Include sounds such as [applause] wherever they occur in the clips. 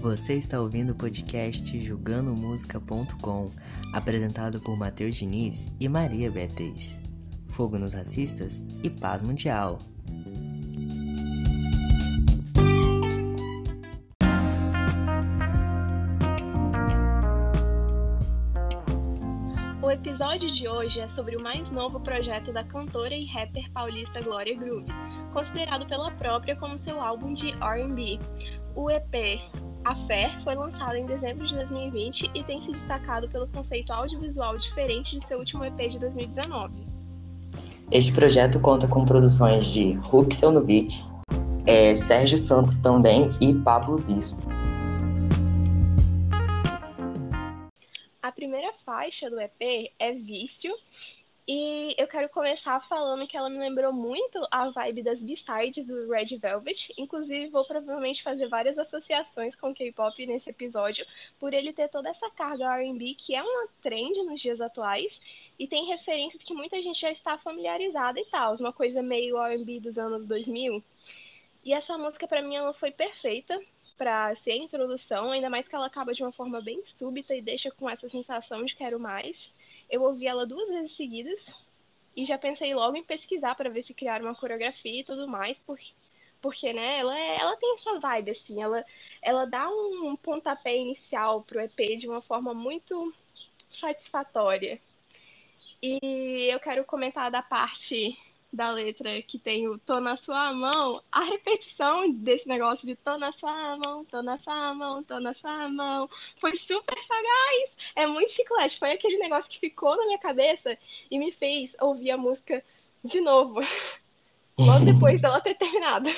Você está ouvindo o podcast Jogando-Música.com, apresentado por Matheus Diniz e Maria Beatriz. Fogo nos racistas e paz mundial. O episódio de hoje é sobre o mais novo projeto da cantora e rapper paulista Glória Groove, considerado pela própria como seu álbum de R&B. O EP A Fé foi lançado em dezembro de 2020 e tem se destacado pelo conceito audiovisual diferente de seu último EP de 2019. Este projeto conta com produções de no beat, é, Sérgio Santos também e Pablo Bispo. A primeira faixa do EP é Vício, e eu quero começar falando que ela me lembrou muito a vibe das B-sides do Red Velvet. Inclusive, vou provavelmente fazer várias associações com K-pop nesse episódio, por ele ter toda essa carga RB que é uma trend nos dias atuais e tem referências que muita gente já está familiarizada e tal, uma coisa meio RB dos anos 2000. E essa música, para mim, ela foi perfeita para ser a introdução, ainda mais que ela acaba de uma forma bem súbita e deixa com essa sensação de quero mais. Eu ouvi ela duas vezes seguidas e já pensei logo em pesquisar para ver se criar uma coreografia e tudo mais, porque, porque né, ela, é, ela tem essa vibe, assim, ela, ela dá um pontapé inicial pro EP de uma forma muito satisfatória. E eu quero comentar da parte da letra que tem o tô na sua mão, a repetição desse negócio de tô na sua mão, tô na sua mão, tô na sua mão, foi super sagaz. É muito chiclete. Foi aquele negócio que ficou na minha cabeça e me fez ouvir a música de novo, [laughs] logo depois dela ter terminado.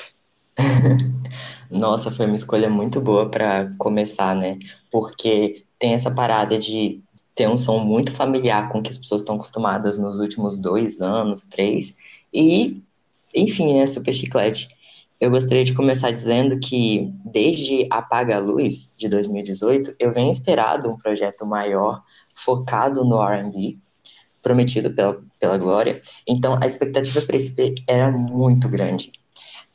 [laughs] Nossa, foi uma escolha muito boa para começar, né? Porque tem essa parada de ter um som muito familiar com que as pessoas estão acostumadas nos últimos dois anos, três, e, enfim, é super chiclete. Eu gostaria de começar dizendo que, desde Apaga a Luz, de 2018, eu venho esperado um projeto maior, focado no R&B, prometido pela, pela Glória. Então, a expectativa para esse EP era muito grande.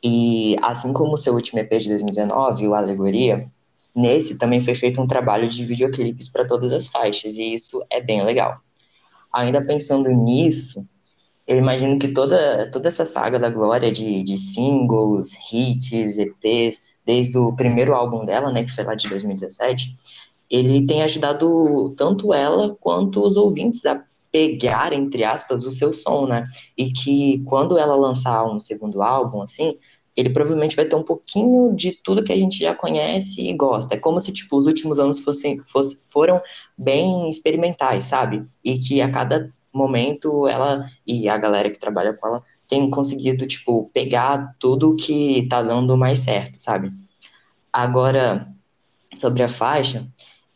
E, assim como o seu último EP de 2019, o Alegoria, nesse também foi feito um trabalho de videoclipes para todas as faixas, e isso é bem legal. Ainda pensando nisso, eu imagino que toda, toda essa saga da Glória de, de singles, hits, EPs, desde o primeiro álbum dela, né, que foi lá de 2017, ele tem ajudado tanto ela quanto os ouvintes a pegar, entre aspas, o seu som, né? E que quando ela lançar um segundo álbum, assim, ele provavelmente vai ter um pouquinho de tudo que a gente já conhece e gosta. É como se, tipo, os últimos anos fossem, fosse, foram bem experimentais, sabe? E que a cada momento ela e a galera que trabalha com ela tem conseguido, tipo, pegar tudo que tá dando mais certo, sabe? Agora, sobre a faixa,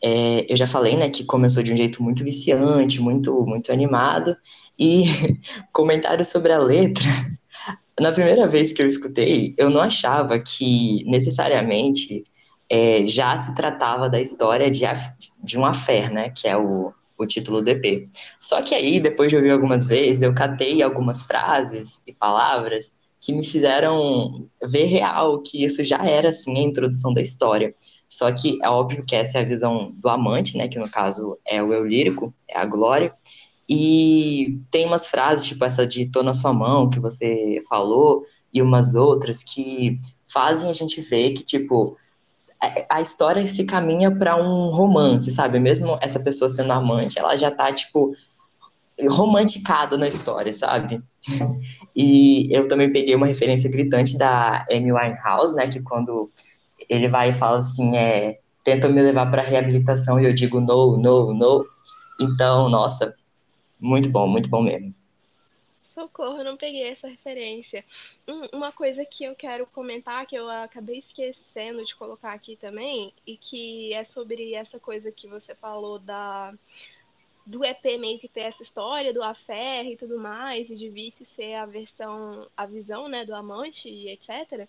é, eu já falei, né, que começou de um jeito muito viciante, muito, muito animado, e [laughs] comentário sobre a letra. Na primeira vez que eu escutei, eu não achava que necessariamente é, já se tratava da história de, de uma fé, né, que é o, o título do EP. Só que aí, depois de ouvir algumas vezes, eu catei algumas frases e palavras que me fizeram ver real que isso já era, assim, a introdução da história. Só que é óbvio que essa é a visão do amante, né, que no caso é o eu lírico, é a Glória, e tem umas frases, tipo essa de tô na sua mão, que você falou, e umas outras que fazem a gente ver que, tipo, a história se caminha para um romance, sabe? Mesmo essa pessoa sendo amante, ela já tá, tipo, romanticada na história, sabe? E eu também peguei uma referência gritante da Amy Winehouse, né? Que quando ele vai e fala assim, é, tenta me levar para reabilitação e eu digo no, no, no. Então, nossa, muito bom, muito bom mesmo. Socorro, não peguei essa referência. uma coisa que eu quero comentar, que eu acabei esquecendo de colocar aqui também, e que é sobre essa coisa que você falou da do EP meio que ter essa história do affair e tudo mais, e de vício ser a versão, a visão, né, do amante e etc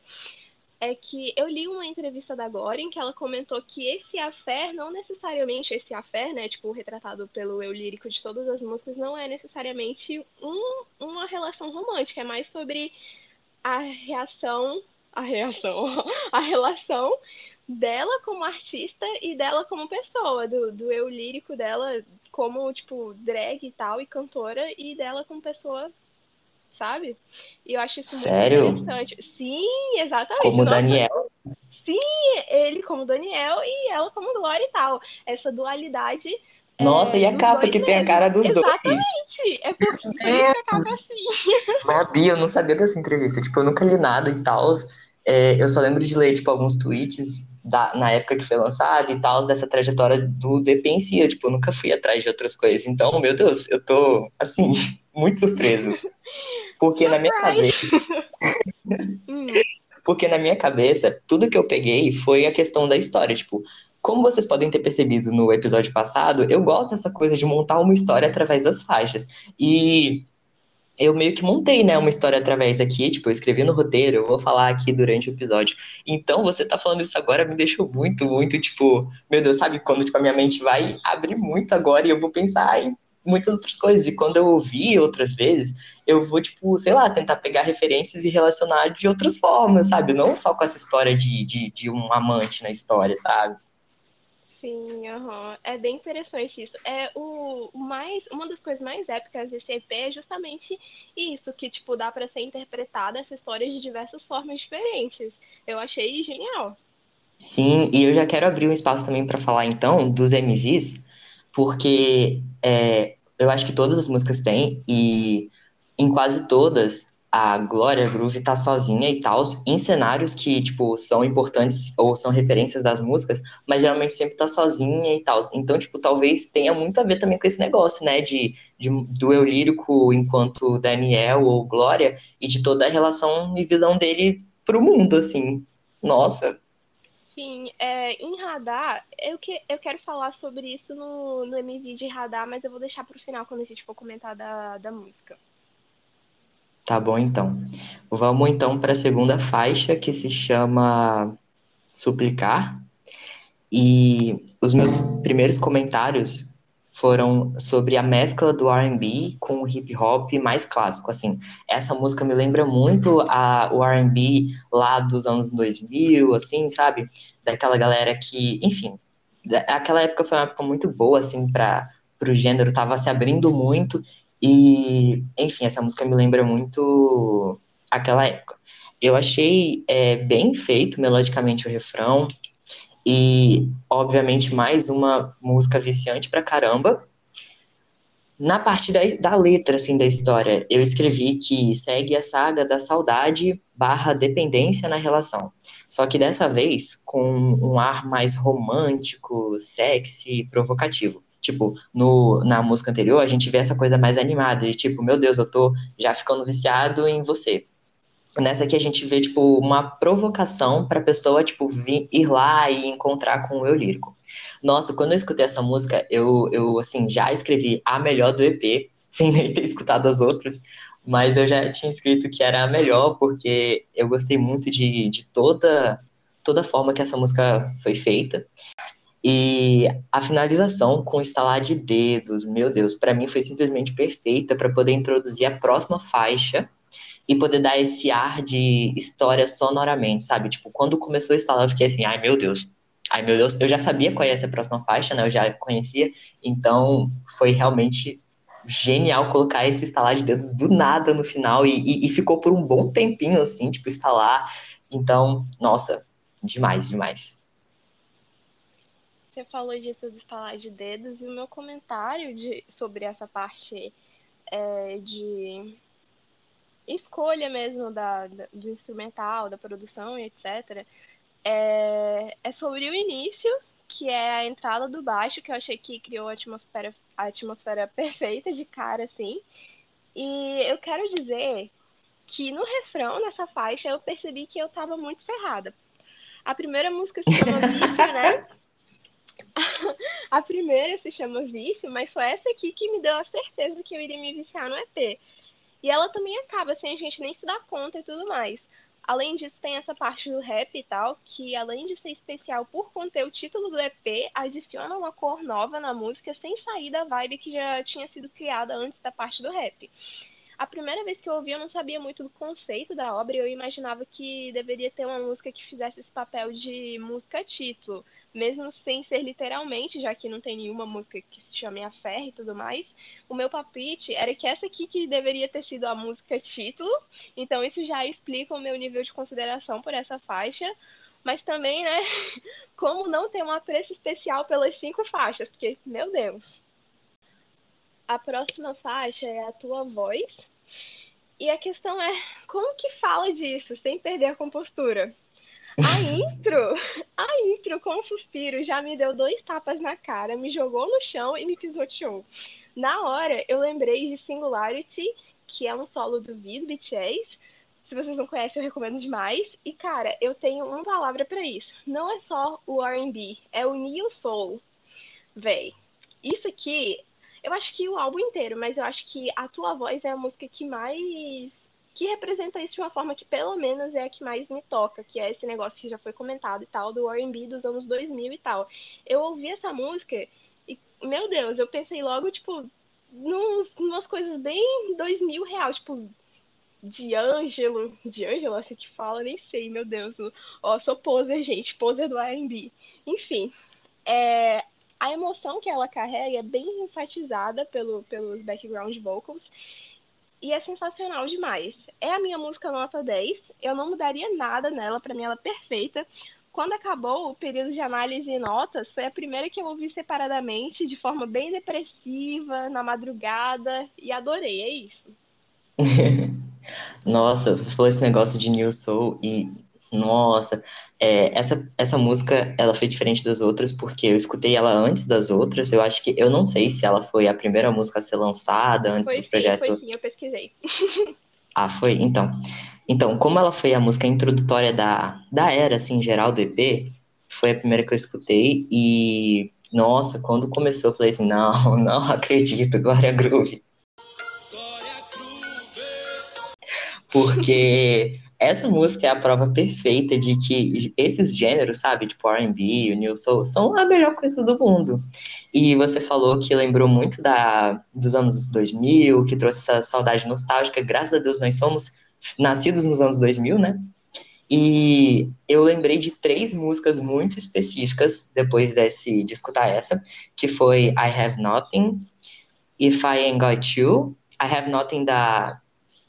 é que eu li uma entrevista da Glória em que ela comentou que esse affair, não necessariamente esse affair, né, tipo, retratado pelo eu lírico de todas as músicas, não é necessariamente um, uma relação romântica, é mais sobre a reação a reação, [laughs] a relação dela como artista e dela como pessoa, do, do eu lírico dela como, tipo, drag e tal, e cantora, e dela como pessoa, sabe? E eu acho isso Sério? muito interessante. Sim, exatamente. Como Nossa, Daniel. Sim, ele como Daniel e ela como Glória e tal. Essa dualidade. Nossa, é, e a capa que tem a mesmo. cara dos dois? Exatamente! É porque [laughs] que a capa é assim. Babi, eu não sabia dessa entrevista. Tipo, eu nunca li nada e tal. É, eu só lembro de ler, tipo, alguns tweets da, na época que foi lançado e tal, dessa trajetória do, EP em si. Eu, tipo, eu nunca fui atrás de outras coisas. Então, meu Deus, eu tô, assim, [laughs] muito surpreso. Porque na minha cabeça, [laughs] Hum, porque na minha cabeça, tudo que eu peguei foi a questão da história. Tipo, como vocês podem ter percebido no episódio passado, eu gosto dessa coisa de montar uma história através das faixas. E eu meio que montei, né, uma história através aqui, tipo, eu escrevi no roteiro, eu vou falar aqui durante o episódio. Então, você tá falando isso agora me deixou muito, muito, tipo, meu Deus, sabe, quando, tipo, a minha mente vai abrir muito agora e eu vou pensar em muitas outras coisas. E quando eu ouvir outras vezes, eu vou, tipo, sei lá, tentar pegar referências e relacionar de outras formas, sabe? Não só com essa história de, de, de um amante na história, sabe? sim, aham. É bem interessante isso. É o mais, uma das coisas mais épicas desse EP é justamente isso, que tipo dá pra ser interpretada essa história de diversas formas diferentes. Eu achei genial. Sim, e eu já quero abrir um espaço também para falar então dos MVs, porque é, eu acho que todas as músicas têm, e em quase todas a Glória Groove tá sozinha e tal, em cenários que, tipo, são importantes ou são referências das músicas, mas geralmente sempre tá sozinha e tal. Então, tipo, talvez tenha muito a ver também com esse negócio, né, de, de do eu lírico enquanto Daniel ou Glória, e de toda a relação e visão dele pro mundo, assim. Nossa. Sim, é, em Radar, eu, que, eu quero falar sobre isso no, no MV de Radar, mas eu vou deixar pro final quando a gente for comentar da, da música. Tá bom, então. Vamos então para a segunda faixa, que se chama Suplicar. E os meus primeiros comentários foram sobre a mescla do R&B com o hip hop mais clássico, assim. Essa música me lembra muito a, o R&B lá dos anos 2000, assim, sabe? Daquela galera que, enfim, da- aquela época foi uma época muito boa, assim, para o gênero, tava se abrindo muito e, enfim, essa música me lembra muito aquela época. Eu achei é, bem feito melodicamente o refrão e, obviamente, mais uma música viciante pra caramba. Na parte da, da letra, assim, da história, eu escrevi que segue a saga da saudade barra dependência na relação. Só que dessa vez com um ar mais romântico, sexy, provocativo. Tipo, no, na música anterior, a gente vê essa coisa mais animada, de tipo, meu Deus, eu tô já ficando viciado em você. Nessa aqui a gente vê, tipo, uma provocação pra pessoa, tipo, vir, ir lá e encontrar com o eu lírico. Nossa, quando eu escutei essa música, eu, eu assim, já escrevi a melhor do EP, [laughs] sem nem ter escutado as outras, mas eu já tinha escrito que era a melhor, porque eu gostei muito de, de toda, toda a forma que essa música foi feita. E a finalização com estalar de dedos, meu Deus, pra mim foi simplesmente perfeita para poder introduzir a próxima faixa e poder dar esse ar de história sonoramente, sabe? Tipo, quando começou a estalar, eu fiquei assim, ai meu Deus, ai meu Deus, eu já sabia qual ia ser a próxima faixa, né? Eu já conhecia, então foi realmente genial colocar esse estalar de dedos do nada no final e, e, e ficou por um bom tempinho assim, tipo, estalar. Então, nossa, demais, demais. Você falou disso do estalar de dedos e o meu comentário de, sobre essa parte é, de escolha mesmo da, da- do instrumental, da produção e etc. É, é sobre o início, que é a entrada do baixo, que eu achei que criou a atmosfera, a atmosfera [laughs] perfeita de cara, assim. E eu quero dizer que no refrão, nessa faixa, eu percebi que eu tava muito ferrada. A primeira música se chama [laughs] Vício, né? A primeira se chama Vício, mas foi essa aqui que me deu a certeza que eu iria me viciar no EP. E ela também acaba sem a gente nem se dar conta e tudo mais. Além disso, tem essa parte do rap e tal, que além de ser especial por conter o título do EP, adiciona uma cor nova na música sem sair da vibe que já tinha sido criada antes da parte do rap. A primeira vez que eu ouvi, eu não sabia muito do conceito da obra, eu imaginava que deveria ter uma música que fizesse esse papel de música título, mesmo sem ser literalmente, já que não tem nenhuma música que se chame A Ferra e tudo mais. O meu palpite era que essa aqui que deveria ter sido a música título, então isso já explica o meu nível de consideração por essa faixa, mas também, né, [laughs] como não ter um apreço especial pelas cinco faixas, porque, meu Deus. A próxima faixa é a tua voz. E a questão é, como que fala disso sem perder a compostura? A [laughs] intro, a intro com um suspiro já me deu dois tapas na cara, me jogou no chão e me pisoteou. Na hora, eu lembrei de Singularity, que é um solo do Vid BTS. Se vocês não conhecem, eu recomendo demais. E, cara, eu tenho uma palavra para isso. Não é só o R&B, é o Neo Soul. Véi, isso aqui eu acho que o álbum inteiro, mas eu acho que a tua voz é a música que mais. que representa isso de uma forma que, pelo menos, é a que mais me toca, que é esse negócio que já foi comentado e tal, do RB dos anos 2000 e tal. Eu ouvi essa música e, meu Deus, eu pensei logo, tipo, nos, umas coisas bem 2000 real, tipo, de Ângelo, de Ângelo, assim que fala, nem sei, meu Deus. Ó, sou poser, gente, poser do R&B. Enfim, é, a emoção que ela carrega é bem enfatizada pelo, pelos background vocals e é sensacional demais. É a minha música nota 10, eu não mudaria nada nela, para mim ela é perfeita. Quando acabou o período de análise e notas, foi a primeira que eu ouvi separadamente, de forma bem depressiva, na madrugada, e adorei, é isso. [laughs] Nossa, você falou esse negócio de New Soul e nossa, é, essa, essa música, ela foi diferente das outras porque eu escutei ela antes das outras. Eu acho que, eu não sei se ela foi a primeira música a ser lançada antes foi do sim, projeto. Foi sim, eu pesquisei. [laughs] ah, foi? Então, então, como ela foi a música introdutória da, da era, assim, geral do EP, foi a primeira que eu escutei e, nossa, quando começou eu falei assim, não, [laughs] não acredito, Glória Groove. Glória Groove! Porque essa música é a prova perfeita de que esses gêneros, sabe, tipo R&B, o New Soul, são a melhor coisa do mundo. E você falou que lembrou muito da, dos anos 2000, que trouxe essa saudade nostálgica. Graças a Deus nós somos nascidos nos anos 2000, né? E eu lembrei de três músicas muito específicas depois desse, de escutar essa, que foi I Have Nothing, If I Ain't Got You, I Have Nothing da...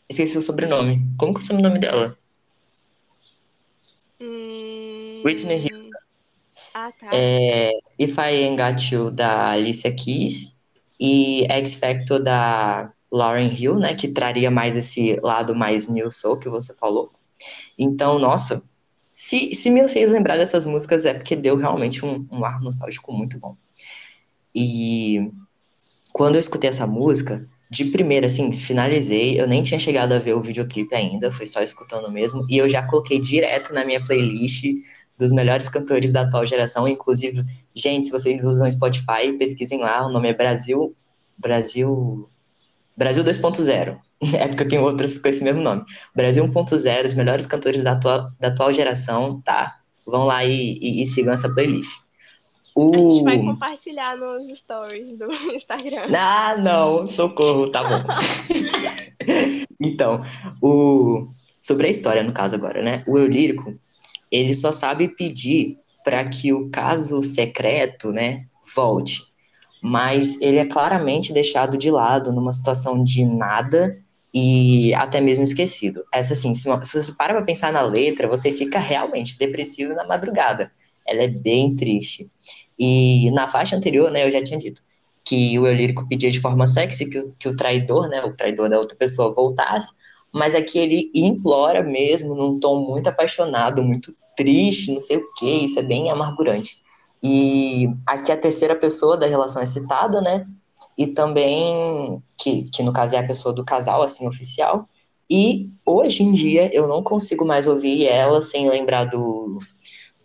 Esqueci o sobrenome. Como que é o nome dela? Whitney Houston. Ah, tá. É, If I Got You, da Alicia Keys. E X Factor, da Lauren Hill, né? Que traria mais esse lado mais new soul que você falou. Então, nossa, se, se me fez lembrar dessas músicas é porque deu realmente um, um ar nostálgico muito bom. E quando eu escutei essa música, de primeira, assim, finalizei. Eu nem tinha chegado a ver o videoclipe ainda, foi só escutando mesmo. E eu já coloquei direto na minha playlist dos melhores cantores da atual geração. Inclusive, gente, se vocês usam Spotify, pesquisem lá, o nome é Brasil. Brasil. Brasil 2.0. [laughs] É porque eu tenho outros com esse mesmo nome. Brasil 1.0, os melhores cantores da atual, da atual geração, tá? Vão lá e, e, e sigam essa playlist. O... A gente vai compartilhar nos stories do [laughs] Instagram. Ah, não, socorro, tá bom. [laughs] então, o... sobre a história, no caso agora, né? O eu lírico, ele só sabe pedir para que o caso secreto, né, volte. Mas ele é claramente deixado de lado numa situação de nada e até mesmo esquecido. Essa assim, se, você para para pensar na letra, você fica realmente depressivo na madrugada. Ela é bem triste. E na faixa anterior, né, eu já tinha dito que o eu lírico pedia de forma sexy que que o traidor, né, o traidor da outra pessoa voltasse, mas aqui ele implora mesmo num tom muito apaixonado, muito triste, não sei o que, isso é bem amargurante. E aqui a terceira pessoa da relação é citada, né? E também, que, que no caso é a pessoa do casal, assim, oficial. E hoje em dia eu não consigo mais ouvir ela sem lembrar do,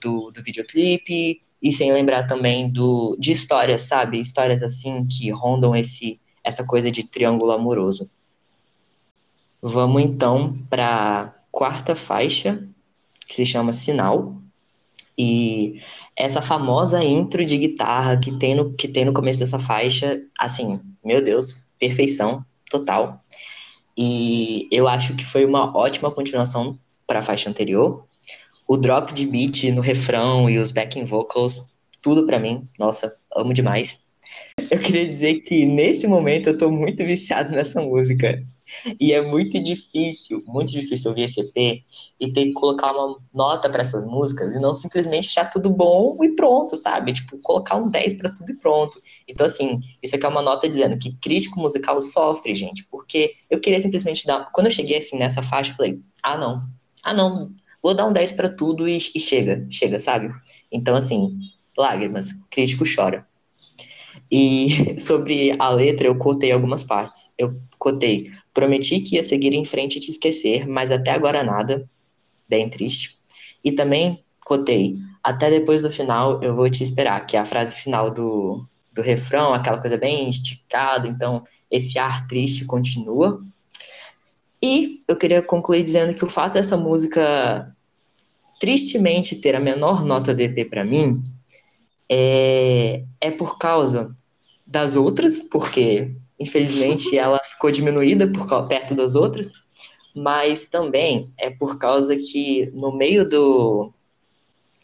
do, do videoclipe e sem lembrar também do, de histórias, sabe? Histórias assim que rondam esse, essa coisa de triângulo amoroso. Vamos então para quarta faixa, que se chama Sinal. E essa famosa intro de guitarra que tem no, que tem no começo dessa faixa, assim, meu Deus, perfeição total. E eu acho que foi uma ótima continuação para a faixa anterior. O drop de beat no refrão e os backing vocals, tudo para mim. Nossa, amo demais. Eu queria dizer que nesse momento eu tô muito viciado nessa música. E é muito difícil, muito difícil ouvir esse EP e ter que colocar uma nota para essas músicas e não simplesmente achar tudo bom e pronto, sabe? Tipo, colocar um 10 para tudo e pronto. Então, assim, isso aqui é uma nota dizendo que crítico musical sofre, gente, porque eu queria simplesmente dar. Quando eu cheguei assim nessa faixa, eu falei: ah, não, ah, não, vou dar um 10 para tudo e, e chega, chega, sabe? Então, assim, lágrimas, crítico chora. E [laughs] sobre a letra, eu cotei algumas partes. Eu cotei, prometi que ia seguir em frente e te esquecer, mas até agora nada. Bem triste. E também cotei, até depois do final eu vou te esperar, que é a frase final do, do refrão, aquela coisa bem esticada, então esse ar triste continua. E eu queria concluir dizendo que o fato dessa música tristemente ter a menor nota do EP para mim é, é por causa das outras, porque infelizmente ela ficou diminuída por perto das outras, mas também é por causa que no meio do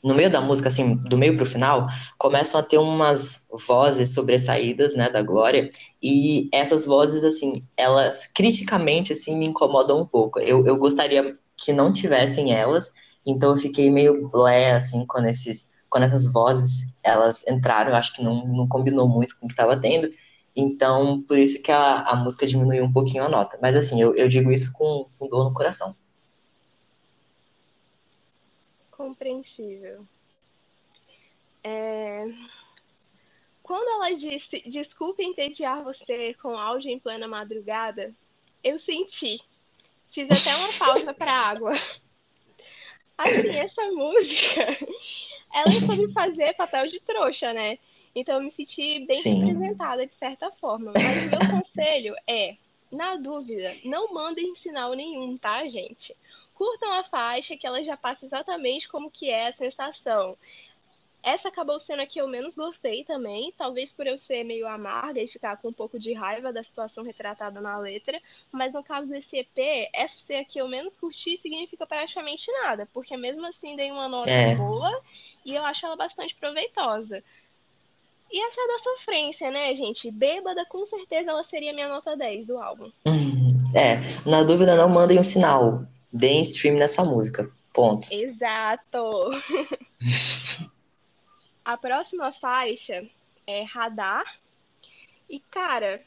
no meio da música assim, do meio pro final, começam a ter umas vozes sobressaídas, né, da Glória, e essas vozes assim, elas criticamente assim me incomodam um pouco. Eu, eu gostaria que não tivessem elas, então eu fiquei meio blé assim quando esses quando essas vozes elas entraram, eu acho que não, não combinou muito com o que estava tendo. Então, por isso que a, a música diminuiu um pouquinho a nota. Mas assim, eu, eu digo isso com, com dor no coração. Compreensível. É... Quando ela disse desculpe entediar você com áudio em plena madrugada, eu senti. Fiz até uma pausa para água. [laughs] Assim, essa música ela soube [laughs] fazer papel de trouxa, né? Então eu me senti bem Sim. representada de certa forma. Mas o meu [laughs] conselho é, na dúvida, não mandem sinal nenhum, tá, gente? Curtam a faixa que ela já passa exatamente como que é a sensação. Essa acabou sendo a que eu menos gostei também, talvez por eu ser meio amarga e ficar com um pouco de raiva da situação retratada na letra, mas no caso desse EP, essa ser a que eu menos curti significa praticamente nada, porque mesmo assim dei uma nota é. boa e eu acho ela bastante proveitosa. E essa é da sofrência, né, gente? Bêbada, com certeza ela seria minha nota 10 do álbum. [laughs] É, na dúvida não mandem um sinal. Deem stream nessa música. Ponto. Exato. [laughs] A próxima faixa é Radar. E, cara.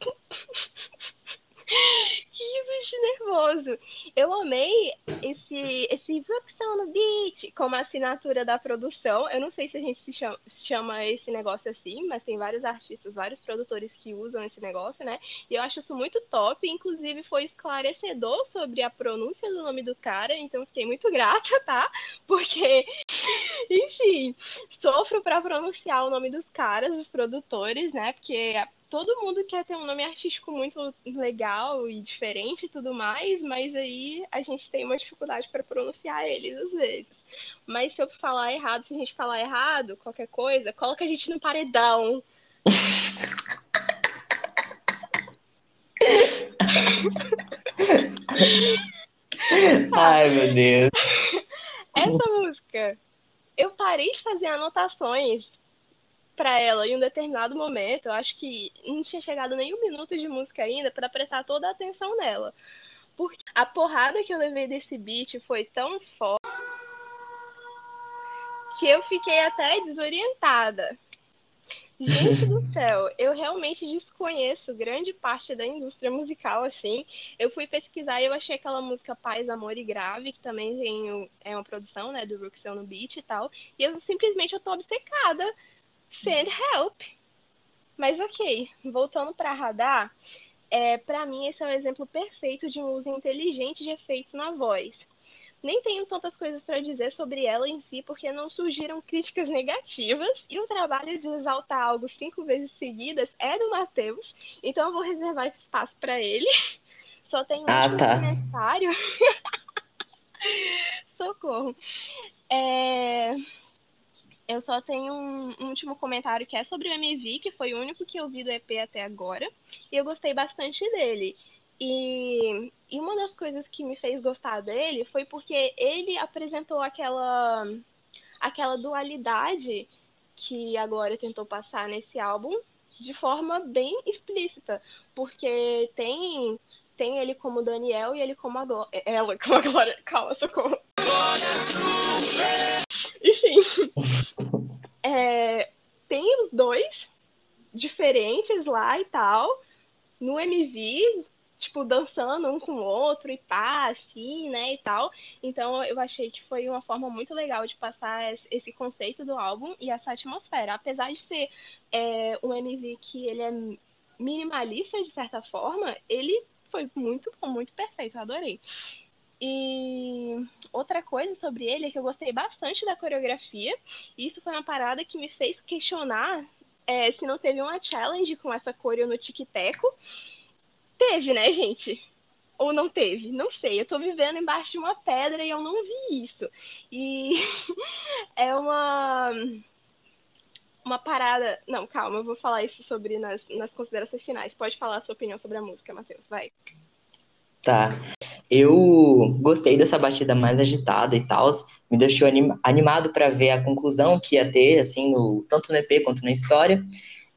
[laughs] Risos nervoso. Eu amei esse, esse Brooksão no beat como assinatura da produção. Eu não sei se a gente se chama, chama, esse negócio assim, mas tem vários artistas, vários produtores que usam esse negócio, né? E eu acho isso muito top. Inclusive, foi esclarecedor sobre a pronúncia do nome do cara, então fiquei muito [laughs] grata, tá? Porque, [laughs] enfim, sofro para pronunciar o nome dos caras, dos produtores, né? Porque todo mundo quer ter um nome artístico muito legal e diferente e tudo mais, mas aí a gente tem uma dificuldade para pronunciar eles às vezes. Mas se eu falar errado, se a gente falar errado, qualquer coisa, coloca a gente no paredão. [laughs] Ai, meu Deus. [laughs] Essa música, eu parei de fazer anotações para ela em um determinado momento, eu acho que não tinha chegado nem um minuto de música ainda para prestar toda a atenção nela. Porque a porrada que eu levei desse beat foi tão forte que eu fiquei até desorientada. Gente do [laughs] céu, eu realmente desconheço grande parte da indústria musical, assim. Eu fui pesquisar e eu achei aquela música Paz, Amor e Grave, que também tem, é uma produção, né, do Ruxel no beat e tal. E eu simplesmente eu tô obcecada send help. Mas ok, voltando para radar, é, para mim esse é um exemplo perfeito de um uso inteligente de efeitos na voz. Nem tenho tantas coisas para dizer sobre ela em si, porque não surgiram críticas negativas, e o trabalho de exaltar algo cinco vezes seguidas é do Matheus, então eu vou reservar esse espaço para ele. [laughs] Só tem um ah, tá. comentário. [laughs] Socorro. É... Eu só tenho um, um, último comentário que é sobre o MV, que foi o único que eu vi do EP até agora. E eu gostei bastante dele. E, e uma das coisas que me fez gostar dele foi porque ele apresentou aquela, aquela dualidade que a Glória tentou passar nesse álbum de forma bem explícita, porque tem tem ele como Daniel e ele como a Glória. Ela [laughs] como a Glória. Calma, socorro. Enfim. [laughs] É, tem os dois diferentes lá e tal. No MV, tipo, dançando um com o outro e pá, assim, né, e tal. Então eu achei que foi uma forma muito legal de passar esse conceito do álbum e essa atmosfera. Apesar de ser é, um MV que ele é minimalista, de certa forma, ele foi muito bom, muito perfeito, eu adorei. E outra coisa sobre ele é que eu gostei bastante da coreografia. E isso foi uma parada que me fez questionar é, se não teve uma challenge com essa coreo no tic-teco. Teve, né, gente? Ou não teve? Não sei. Eu tô vivendo embaixo de uma pedra e eu não vi isso. E [laughs] é uma. Uma parada. Não, calma, eu vou falar isso sobre nas, nas considerações finais. Pode falar a sua opinião sobre a música, Matheus, vai. Tá. Eu gostei dessa batida mais agitada e tal, me deixou anim animado para ver a conclusão que ia ter, assim, no, tanto no EP quanto na história.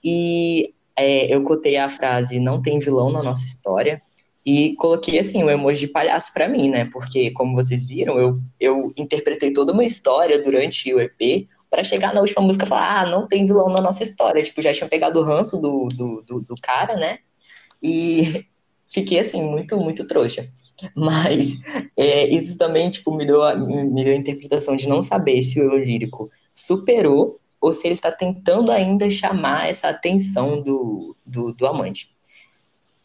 E é, eu cotei a frase não tem vilão na nossa história e coloquei assim um emoji de palhaço para mim, né? Porque como vocês viram, eu, eu interpretei toda uma história durante o EP para chegar na última música e falar, ah, não tem vilão na nossa história. Tipo, já tinha pegado o ranço do, do, do, do cara, né? E [laughs] fiquei assim, muito, muito trouxa. Mas é, isso também, tipo, me deu, a, me deu a interpretação de não saber se o eu lírico superou ou se ele está tentando ainda chamar essa atenção do, do, do amante.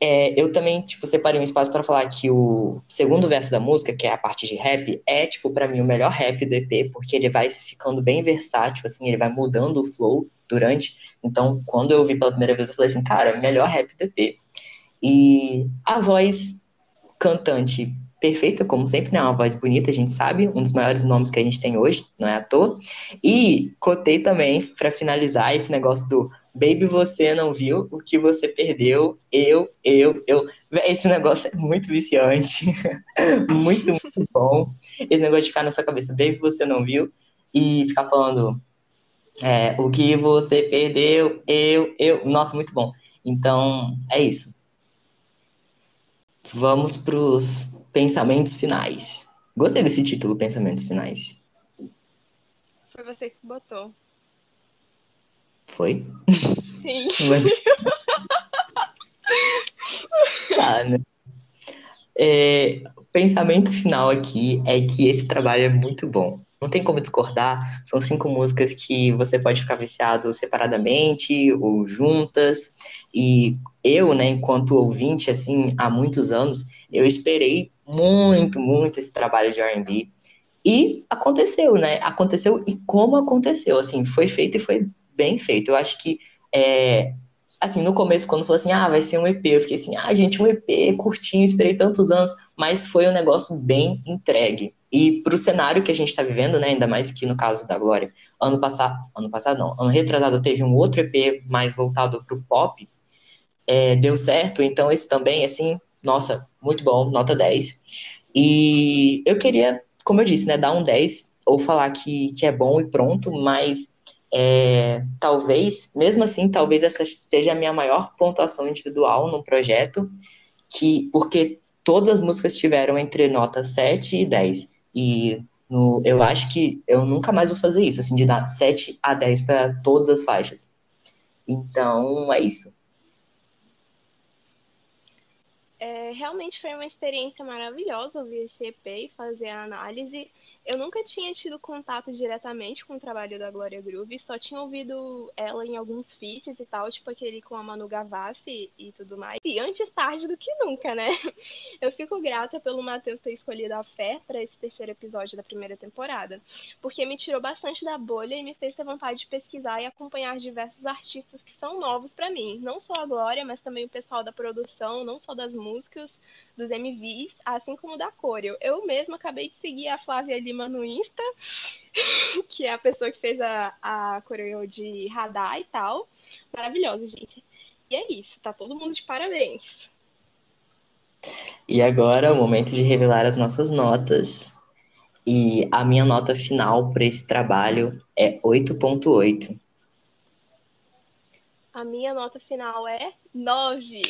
É, eu também, tipo, separei um espaço para falar que o segundo verso da música, que é a parte de rap, é, tipo, para mim o melhor rap do EP, porque ele vai ficando bem versátil, assim, ele vai mudando o flow durante. Então, quando eu ouvi pela primeira vez, eu falei assim, cara, melhor rap do EP. E a voz cantante perfeita, como sempre, né? Uma voz bonita, a gente sabe, um dos maiores nomes que a gente tem hoje, não é à toa. E cotei também, para finalizar, esse negócio do Baby, você não viu o que você perdeu, eu, eu, eu. Esse negócio é muito viciante, [laughs] muito, muito bom. Esse negócio de ficar na sua cabeça, Baby, você não viu, e ficar falando é, o que você perdeu, eu, eu. Nossa, muito bom. Então, é isso. Vamos para os pensamentos finais. Gostei desse título, Pensamentos Finais. Foi você que botou. Foi? Sim. [laughs] tá, né? É, o pensamento final aqui é que esse trabalho é muito bom. Não tem como discordar. São cinco músicas que você pode ficar viciado separadamente ou juntas. E eu, né, enquanto ouvinte, assim, há muitos anos, eu esperei muito, muito esse trabalho de R&B. E aconteceu, né? Aconteceu e como aconteceu, assim, foi feito e foi bem feito. Eu acho que, é, assim, no começo, quando falou assim, ah, vai ser um EP, eu fiquei assim, ah, gente, um EP curtinho, esperei tantos anos, mas foi um negócio bem entregue. E para o cenário que a gente está vivendo, né, ainda mais que no caso da Glória, ano passado, ano passado não, ano retrasado teve um outro EP mais voltado para o pop, é, deu certo, então esse também, assim, nossa, muito bom, nota 10. E eu queria, como eu disse, né, dar um 10 ou falar que, que é bom e pronto, mas é, talvez, mesmo assim, talvez essa seja a minha maior pontuação individual no projeto, que porque todas as músicas tiveram entre nota 7 e 10. E no, eu acho que eu nunca mais vou fazer isso, assim, de dar 7 a 10 para todas as faixas. Então, é isso. É, realmente foi uma experiência maravilhosa ouvir esse EP e fazer a análise. Eu nunca tinha tido contato diretamente com o trabalho da Glória Groove, só tinha ouvido ela em alguns feats e tal, tipo aquele com a Manu Gavassi e tudo mais. E antes tarde do que nunca, né? Eu fico grata pelo Matheus ter escolhido a fé para esse terceiro episódio da primeira temporada, porque me tirou bastante da bolha e me fez ter vontade de pesquisar e acompanhar diversos artistas que são novos para mim. Não só a Glória, mas também o pessoal da produção, não só das músicas, dos MVs, assim como da Coreo. Eu mesma acabei de seguir a Flávia Lima no Insta, [laughs] que é a pessoa que fez a, a Coreo de Radar e tal. Maravilhosa, gente. E é isso, tá todo mundo de parabéns. E agora é o momento de revelar as nossas notas. E a minha nota final para esse trabalho é 8.8. A minha nota final é 9.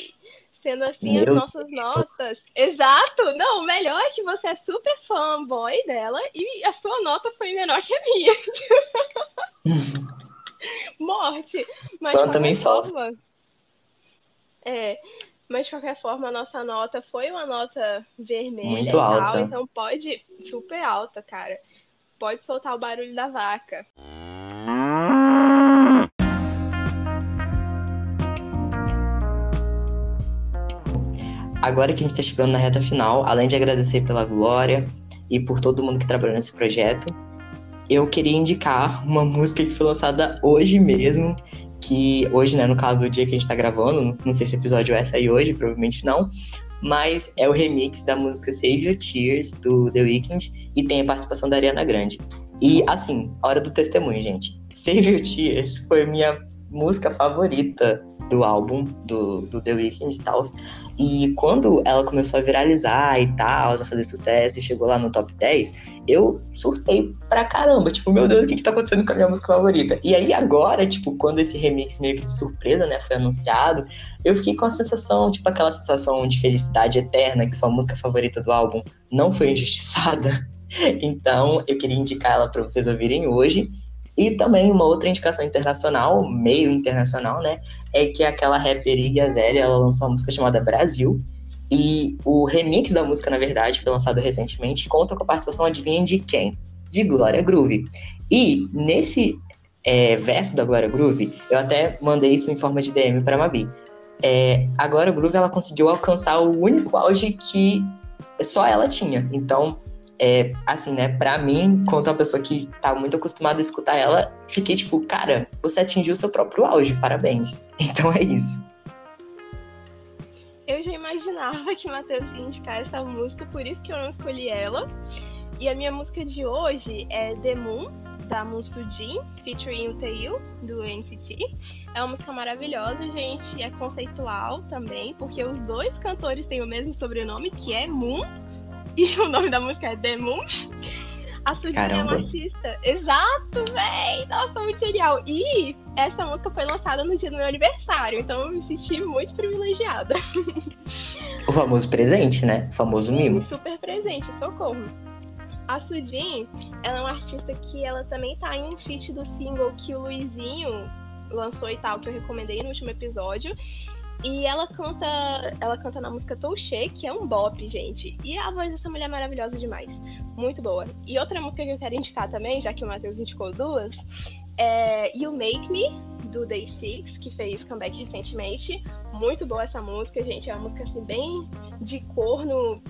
Sendo assim, Meu as nossas Deus. notas. Exato! Não, o melhor é que você é super fanboy dela e a sua nota foi menor que a minha. [laughs] Morte! Mas Fã também sofre. É, mas de qualquer forma, a nossa nota foi uma nota vermelha Muito alta. Tal, então pode. Super alta, cara. Pode soltar o barulho da vaca. Agora que a gente está chegando na reta final, além de agradecer pela Glória e por todo mundo que trabalhou nesse projeto, eu queria indicar uma [laughs] música que foi lançada hoje mesmo que hoje, né, no caso, o dia que a gente tá gravando, não sei se o episódio vai sair hoje, provavelmente não, mas é o remix da música Save Your Tears, do The Weeknd, e tem a participação da Ariana Grande. E, assim, hora do testemunho, gente. Save Your Tears foi minha música favorita do álbum do, do The Weeknd e tal. E quando ela começou a viralizar e tal, a fazer sucesso e chegou lá no top 10, eu surtei pra caramba. Tipo, meu Deus, o que que tá acontecendo com a minha música favorita? E aí agora, tipo, quando esse remix meio que de surpresa, né, foi anunciado, eu fiquei com a sensação, tipo, aquela sensação de felicidade eterna que sua música favorita do álbum não foi injustiçada. [laughs] Então, eu queria indicar ela para vocês ouvirem hoje. E também uma outra indicação internacional, meio internacional, né? É que aquela rapper Iggy Azalea, ela lançou uma música chamada Brasil. E o remix da música, na verdade, foi lançado recentemente, conta com a participação, adivinha de quem? De Glória Groove. E nesse é, verso da Glória Groove, eu até mandei isso em forma de DM para Mabi. É, a Glória Groove, ela conseguiu alcançar o único auge que só ela tinha. Então, é, assim, né, pra mim, quanto uma pessoa que tá muito acostumada a escutar ela, fiquei tipo, cara, você atingiu seu próprio auge, parabéns. [laughs] Então é isso. Eu já imaginava que Matheus ia indicar essa música, por isso que eu não escolhi ela. E a minha música de hoje é The Moon, da Jin, featuring o do NCT. É uma música maravilhosa, gente, é conceitual também, porque os dois cantores têm o mesmo sobrenome, que é Moon, e o nome da música é The Moon. A Sujinha é uma artista. Exato, véi! Nossa, muito genial. E essa música foi lançada no dia do meu aniversário, então eu me senti muito privilegiada. O famoso presente, né? O famoso mimo. Super presente, socorro. A Sujin, ela é uma artista que ela também tá em um feat do single que o Luizinho lançou e tal, que eu recomendei no último episódio. E ela canta, ela canta na música Touché, que é um bop, gente. E a voz dessa mulher é maravilhosa demais. Muito boa. E outra música que eu quero indicar também, já que o Matheus indicou duas, é You Make Me, do Day Six, que fez comeback recentemente. Muito boa essa música, gente. É uma música assim, bem de corno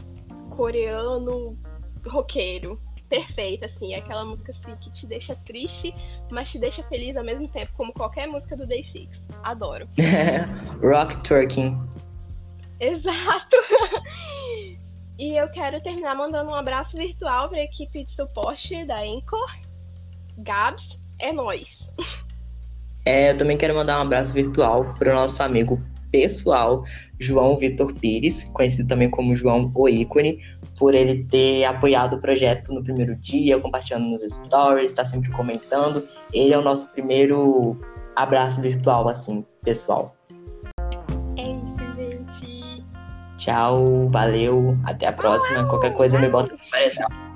coreano roqueiro perfeita, assim. É aquela música assim, que te deixa triste, mas te deixa feliz ao mesmo tempo, como qualquer música do Day Six. Adoro. [laughs] Rock Twerking. Exato! [laughs] e eu quero terminar mandando um abraço virtual para a equipe de suporte da Anchor. Gabs, é nós. É, eu também quero mandar um abraço virtual para o nosso amigo pessoal, João Vitor Pires, conhecido também como João O Ícone, por ele ter apoiado o projeto no primeiro dia, compartilhando nos stories, está sempre comentando. Ele é o nosso primeiro abraço virtual, assim, pessoal. É isso, gente. Tchau, valeu, até a próxima. Qualquer coisa me bota no paredão.